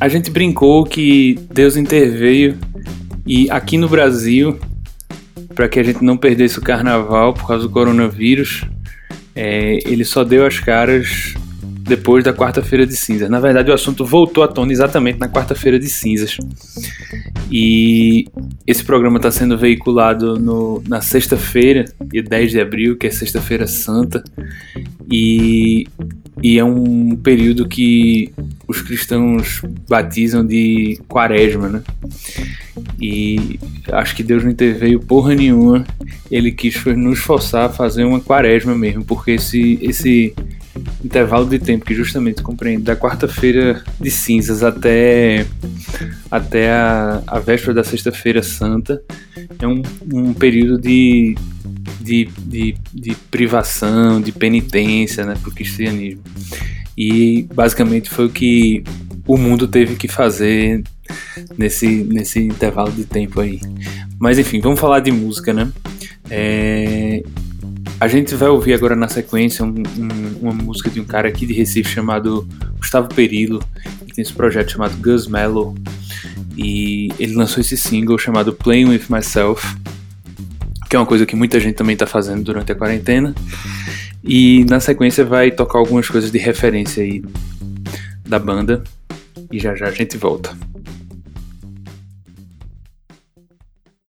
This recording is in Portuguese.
A gente brincou que Deus interveio e aqui no Brasil, para que a gente não perdesse o carnaval por causa do coronavírus, é, ele só deu as caras depois da quarta-feira de cinzas. Na verdade, o assunto voltou à tona exatamente na quarta-feira de cinzas. E esse programa está sendo veiculado no, na sexta-feira, dia 10 de abril, que é Sexta-feira Santa. E, e é um período que os cristãos batizam de quaresma, né? E acho que Deus não interveio porra nenhuma. Ele quis nos forçar a fazer uma quaresma mesmo, porque esse, esse intervalo de tempo que justamente compreende da quarta-feira de cinzas até, até a, a véspera da sexta-feira santa é um, um período de, de, de, de privação, de penitência né, para o cristianismo. E basicamente foi o que o mundo teve que fazer nesse, nesse intervalo de tempo aí. Mas enfim, vamos falar de música, né? É, a gente vai ouvir agora na sequência um, um, uma música de um cara aqui de Recife chamado Gustavo Perillo, que tem esse projeto chamado Gus Mellow, e ele lançou esse single chamado Playing With Myself, que é uma coisa que muita gente também está fazendo durante a quarentena, e na sequência vai tocar algumas coisas de referência aí da banda, e já já a gente volta.